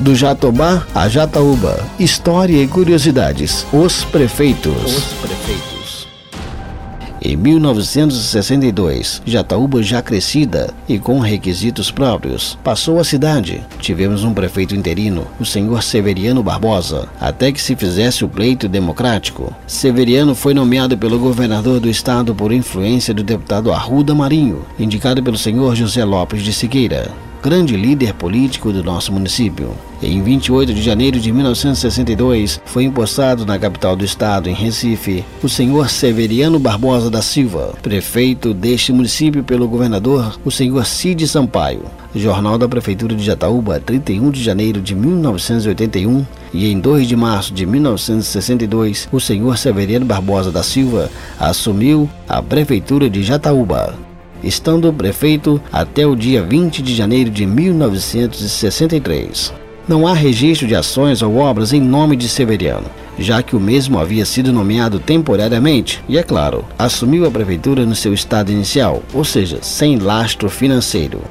Do Jatobá a Jataúba. História e curiosidades. Os prefeitos. Os prefeitos. Em 1962, Jataúba já crescida e com requisitos próprios, passou a cidade. Tivemos um prefeito interino, o senhor Severiano Barbosa, até que se fizesse o pleito democrático. Severiano foi nomeado pelo governador do estado por influência do deputado Arruda Marinho, indicado pelo senhor José Lopes de Siqueira grande líder político do nosso município. Em 28 de janeiro de 1962, foi impostado na capital do estado, em Recife, o senhor Severiano Barbosa da Silva, prefeito deste município pelo governador, o senhor Cid Sampaio. Jornal da Prefeitura de Jataúba, 31 de janeiro de 1981, e em 2 de março de 1962, o senhor Severiano Barbosa da Silva assumiu a Prefeitura de Jataúba estando prefeito até o dia 20 de janeiro de 1963. Não há registro de ações ou obras em nome de Severiano, já que o mesmo havia sido nomeado temporariamente e, é claro, assumiu a prefeitura no seu estado inicial, ou seja, sem lastro financeiro.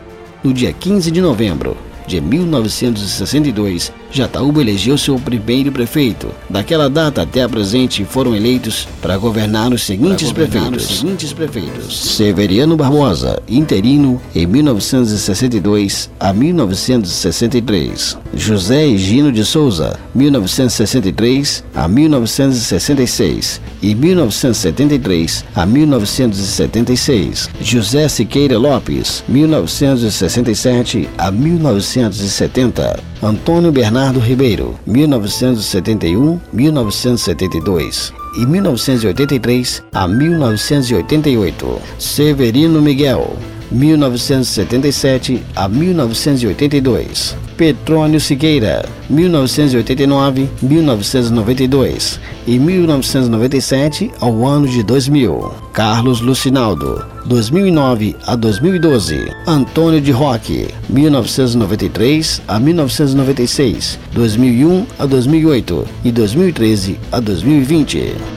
No dia 15 de novembro de 1962, Jataúba elegeu seu primeiro prefeito. Daquela data até a presente foram eleitos para governar os seguintes, governar prefeitos. Os seguintes prefeitos: Severiano Barbosa, interino em 1962 a 1963. José Egino de Souza, 1963 a 1966 e 1973 a 1976. José Siqueira Lopes, 1967 a 1970. Antônio Bernardo Ribeiro, 1971-1972 e 1983 a 1988. Severino Miguel, 1977 a 1982. Petrônio Siqueira, 1989-1992 e 1997 ao ano de 2000. Carlos Lucinaldo, 2009 a 2012. Antônio de Roque, 1993 a 1996, 2001 a 2008 e 2013 a 2020.